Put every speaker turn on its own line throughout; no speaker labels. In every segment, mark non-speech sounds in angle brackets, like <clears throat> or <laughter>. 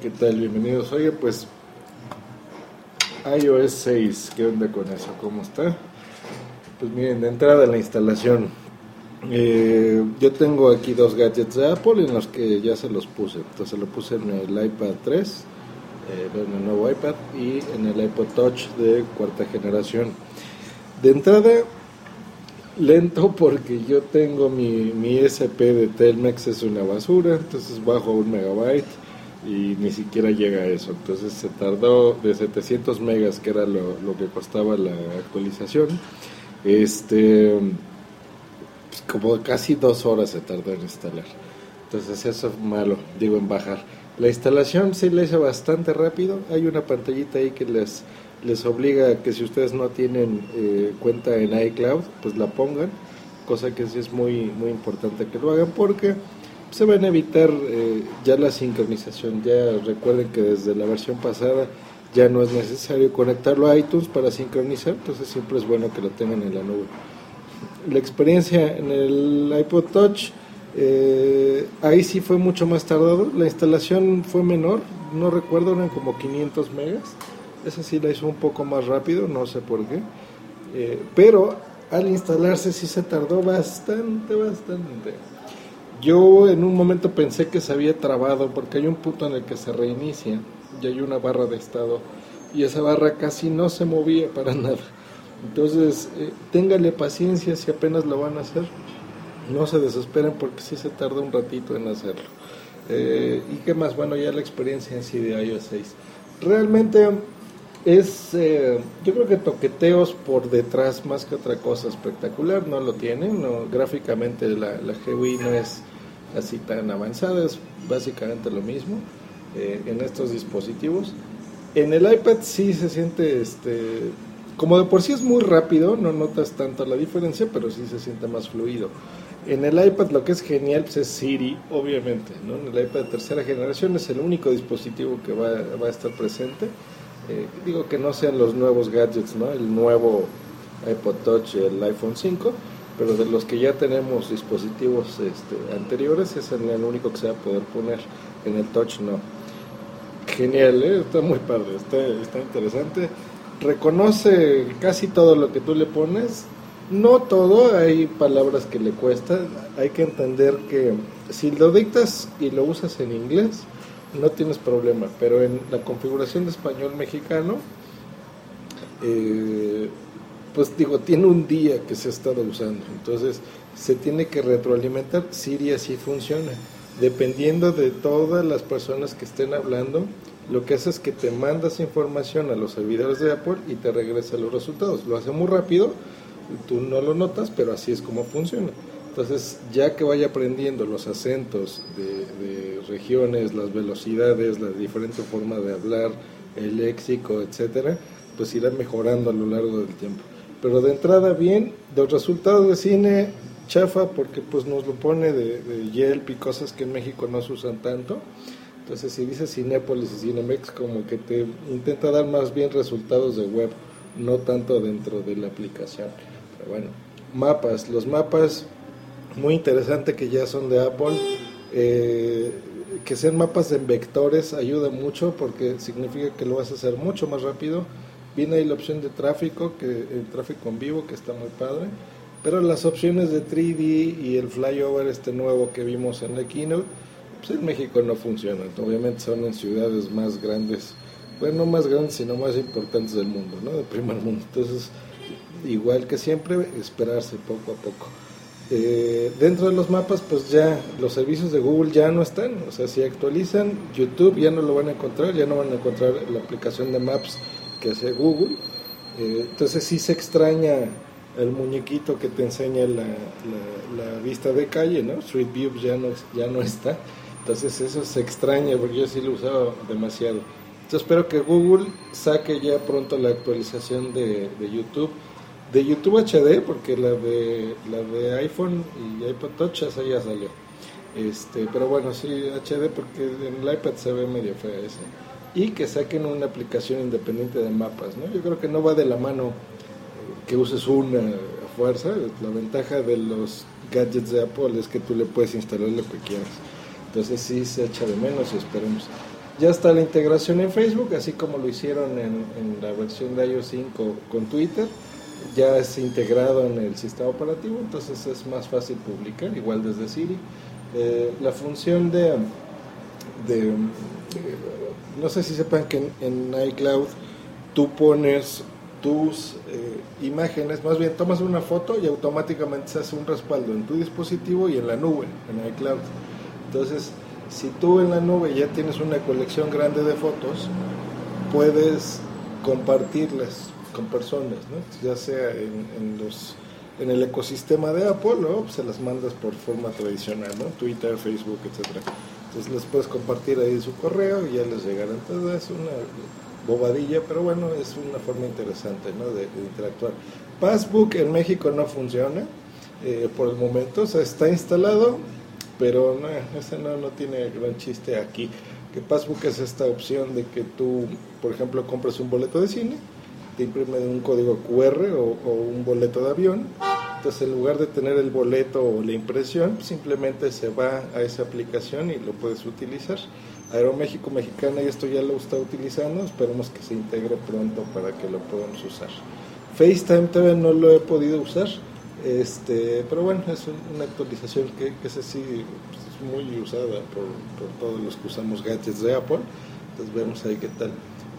¿Qué tal? Bienvenidos. Oye, pues iOS 6, ¿qué onda con eso? ¿Cómo está? Pues miren, de entrada la instalación. Eh, yo tengo aquí dos gadgets de Apple en los que ya se los puse. Entonces lo puse en el iPad 3, eh, en el nuevo iPad y en el iPod Touch de cuarta generación. De entrada, lento porque yo tengo mi, mi SP de Telmex es una basura, entonces bajo un megabyte y ni siquiera llega a eso. Entonces se tardó de 700 megas, que era lo, lo que costaba la actualización, este, pues como casi dos horas se tardó en instalar. Entonces eso es malo, digo en bajar. La instalación sí la hice bastante rápido. Hay una pantallita ahí que les les obliga a que si ustedes no tienen eh, cuenta en iCloud, pues la pongan, cosa que sí es muy, muy importante que lo hagan porque se van a evitar eh, ya la sincronización. Ya recuerden que desde la versión pasada ya no es necesario conectarlo a iTunes para sincronizar, entonces siempre es bueno que lo tengan en la nube. La experiencia en el iPod Touch, eh, ahí sí fue mucho más tardado, la instalación fue menor, no recuerdo, eran como 500 megas esa sí la hizo un poco más rápido, no sé por qué. Eh, pero al instalarse sí se tardó bastante, bastante. Yo en un momento pensé que se había trabado porque hay un punto en el que se reinicia y hay una barra de estado y esa barra casi no se movía para <laughs> nada. Entonces, eh, téngale paciencia si apenas lo van a hacer. No se desesperen porque sí se tarda un ratito en hacerlo. Eh, ¿Y qué más? Bueno, ya la experiencia en sí de iOS 6. Realmente es, eh, yo creo que toqueteos por detrás más que otra cosa espectacular, no lo tienen, no, gráficamente la, la GUI no es así tan avanzada, es básicamente lo mismo eh, en estos dispositivos. En el iPad sí se siente, este, como de por sí es muy rápido, no notas tanto la diferencia, pero sí se siente más fluido. En el iPad lo que es genial pues, es Siri, obviamente, ¿no? En el iPad de tercera generación es el único dispositivo que va, va a estar presente eh, digo que no sean los nuevos gadgets, ¿no? El nuevo iPod Touch, el iPhone 5, pero de los que ya tenemos dispositivos este, anteriores, es el, único que se va a poder poner. En el Touch no. Genial, ¿eh? está muy padre, está, está interesante. Reconoce casi todo lo que tú le pones. No todo, hay palabras que le cuestan. Hay que entender que si lo dictas y lo usas en inglés, no tienes problema, pero en la configuración de español mexicano, eh, pues digo, tiene un día que se ha estado usando, entonces se tiene que retroalimentar, Siri así funciona, dependiendo de todas las personas que estén hablando, lo que hace es que te mandas información a los servidores de Apple y te regresa los resultados, lo hace muy rápido, tú no lo notas, pero así es como funciona. Entonces, ya que vaya aprendiendo los acentos de, regiones, las velocidades, la diferente forma de hablar, el léxico, etcétera, pues irá mejorando a lo largo del tiempo. Pero de entrada bien, los resultados de cine chafa porque pues nos lo pone de, de Yelp y cosas que en México no se usan tanto. Entonces si dice Cinépolis y Cinemex como que te intenta dar más bien resultados de web, no tanto dentro de la aplicación. Pero bueno, mapas, los mapas muy interesante que ya son de Apple. Eh, que sean mapas en vectores ayuda mucho porque significa que lo vas a hacer mucho más rápido. Viene ahí la opción de tráfico, que el tráfico en vivo, que está muy padre. Pero las opciones de 3D y el flyover este nuevo que vimos en la keynote, pues en México no funcionan. Obviamente son en ciudades más grandes, bueno, no más grandes, sino más importantes del mundo, ¿no? De primer mundo. Entonces, igual que siempre, esperarse poco a poco. Eh, dentro de los mapas, pues ya los servicios de Google ya no están. O sea, si actualizan YouTube ya no lo van a encontrar, ya no van a encontrar la aplicación de Maps que hace Google. Eh, entonces sí se extraña el muñequito que te enseña la, vista de calle, ¿no? Street View ya no, ya no está. Entonces eso se extraña porque yo sí lo usaba demasiado. Entonces espero que Google saque ya pronto la actualización de YouTube de YouTube HD, porque la de la de iPhone y iPod Touch esa ya salió. Este, pero bueno, sí HD porque en el iPad se ve medio fea esa. Y que saquen una aplicación independiente de mapas, ¿no? Yo creo que no va de la mano que uses una fuerza. La ventaja de los gadgets de Apple es que tú le puedes instalar lo que quieras. Entonces sí se echa de menos y esperemos. Ya está la integración en Facebook, así como lo hicieron en, en la versión de iOS 5 con Twitter. Ya es integrado en el sistema operativo, entonces es más fácil publicar, igual desde Siri. Eh, la función de, de, no sé si sepan que en, iCloud tú pones tus eh, imágenes, más bien tomas una foto y automáticamente se hace un respaldo en tu dispositivo y en la nube, en iCloud. Entonces, si tú en la nube ya tienes una colección grande de fotos, puedes compartirlas con personas, ¿no? ya sea en, los en el ecosistema de Apple o pues, se las mandas por forma tradicional, ¿no? Twitter, Facebook, etcétera. Entonces les puedes compartir ahí su correo y ya les llegará. Entonces es una bobadilla, pero bueno, es una forma interesante ¿no? de, interactuar. Passbook en México no funciona eh, por el momento, o sea, está instalado, pero no, ese no, no tiene gran chiste aquí. Que Passbook es esta opción de que tú, por ejemplo, compras un boleto de cine, te imprime un código QR o, o un boleto de avión, entonces en lugar de tener el boleto o la impresión, simplemente se va a esa aplicación y lo puedes utilizar. Aeroméxico Mexicana y esto ya lo está utilizando, esperemos que se integre pronto para que lo podamos usar. FaceTime todavía no lo he podido usar, este, pero bueno, es una actualización que, que sí pues, es muy usada por, todos los que usamos gadgets de Apple. Entonces vemos ahí qué tal.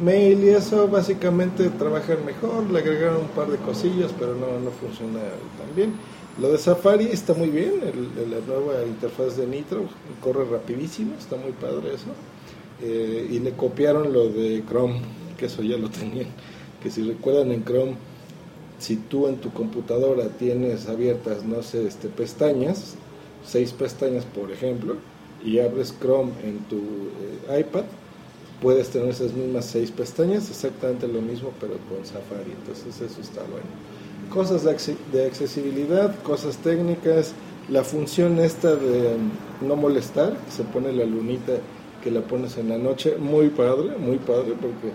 Mail y eso básicamente trabajan mejor, le agregaron un par de cosillas, pero no, no funciona tan bien. Lo de Safari está muy bien, el, la nueva interfaz de Nitro corre rapidísimo, está muy padre eso. Eh, y le copiaron lo de Chrome, que eso ya lo <laughs> tenían. Que si recuerdan en Chrome si tú en tu computadora tienes abiertas, no sé, este, pestañas, seis pestañas por ejemplo, y abres Chrome en tu eh, iPad, puedes tener esas mismas seis pestañas, exactamente lo mismo, pero con Safari. Entonces eso está bueno. Cosas de, accesibilidad, cosas técnicas, la función esta de no molestar, se pone la lunita que la pones en la noche, muy padre, muy padre, porque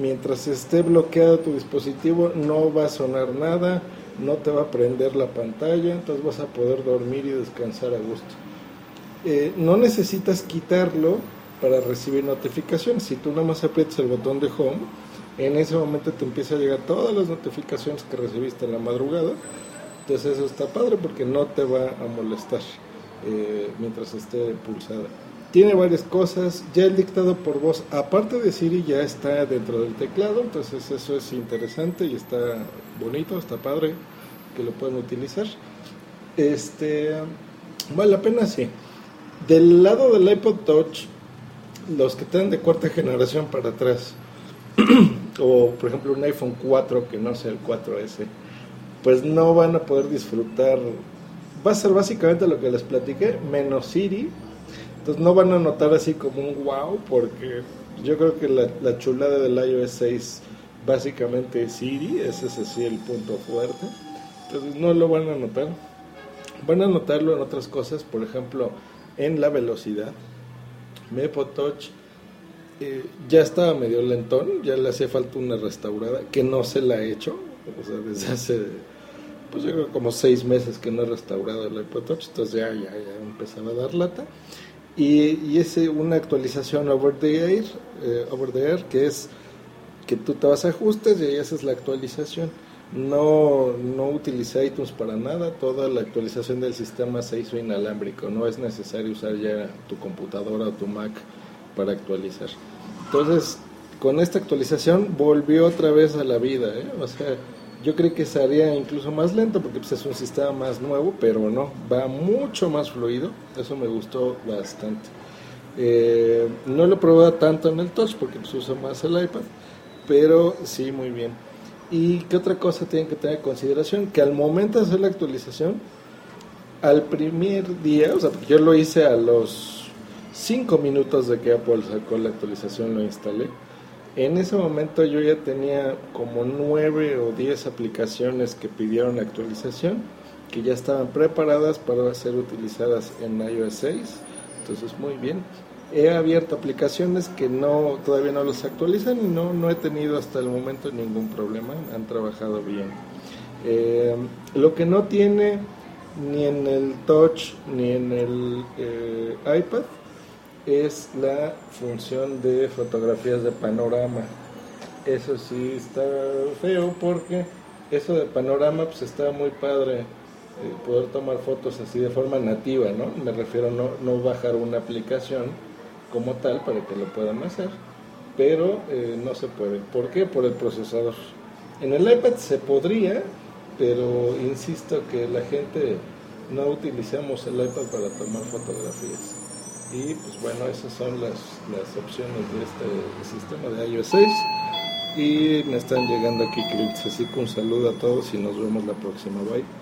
mientras esté bloqueado tu dispositivo no va a sonar nada, no te va a prender la pantalla, entonces vas a poder dormir y descansar a gusto. Eh, no necesitas quitarlo para recibir notificaciones. Si tú nada más aprietas el botón de home, en ese momento te empieza a llegar todas las notificaciones que recibiste en la madrugada. Entonces eso está padre porque no te va a molestar eh, mientras esté pulsada. Tiene varias cosas, ya el dictado por voz, aparte de Siri, ya está dentro del teclado, entonces eso es interesante y está bonito, está padre que lo puedan utilizar. Este, vale la pena, sí. Del lado del iPod Touch, los que están de cuarta generación para atrás, <clears throat> o por ejemplo un iPhone 4 que no sea el 4S, pues no van a poder disfrutar. Va a ser básicamente lo que les platiqué, menos Siri entonces no van a notar así como un wow, porque yo creo que la, chulada del iOS 6 básicamente es Siri, ese es así el punto fuerte. Entonces no lo van a notar. Van a notarlo en otras cosas, por ejemplo, en la velocidad. Mi Touch eh, ya estaba medio lentón, ya le hacía falta una restaurada, que no se la ha hecho, o sea, desde hace, pues yo creo como seis meses que no he restaurado el iPod Touch, entonces ya, ya, ya empezaba a dar lata. Y, y es una actualización over the air, eh, over the air, que es que tú te vas a ajustes y ahí haces la actualización. No, no utilicé iTunes para nada, toda la actualización del sistema se hizo inalámbrico, no es necesario usar ya tu computadora o tu Mac para actualizar. Entonces, con esta actualización volvió otra vez a la vida, ¿eh? o sea, yo creo que sería incluso más lento porque pues, es un sistema más nuevo, pero no, va mucho más fluido. Eso me gustó bastante. Eh, no lo probé tanto en el touch porque pues, uso más el iPad, pero sí, muy bien. ¿Y qué otra cosa tienen que tener en consideración? Que al momento de hacer la actualización, al primer día, o sea, yo lo hice a los 5 minutos de que Apple sacó la actualización, lo instalé en ese momento yo ya tenía como nueve o diez aplicaciones que pidieron actualización, que ya estaban preparadas para ser utilizadas en iOS 6. Entonces, muy bien. He abierto aplicaciones que no todavía no los actualizan y no, no he tenido hasta el momento ningún problema. Han trabajado bien. Eh, lo que no tiene ni en el Touch ni en el eh, iPad es la función de fotografías de panorama. Eso sí está feo porque eso de panorama pues está muy padre eh, poder tomar fotos así de forma nativa, ¿no? Me refiero a no, no bajar una aplicación como tal para que lo puedan hacer, pero eh, no se puede. ¿Por qué? Por el procesador. En el iPad se podría, pero insisto que la gente no utilizamos el iPad para tomar fotografías. Y pues bueno, esas son las, las opciones de este sistema de iOS 6. Y me están llegando aquí clics, así que un saludo a todos y nos vemos la próxima. Bye.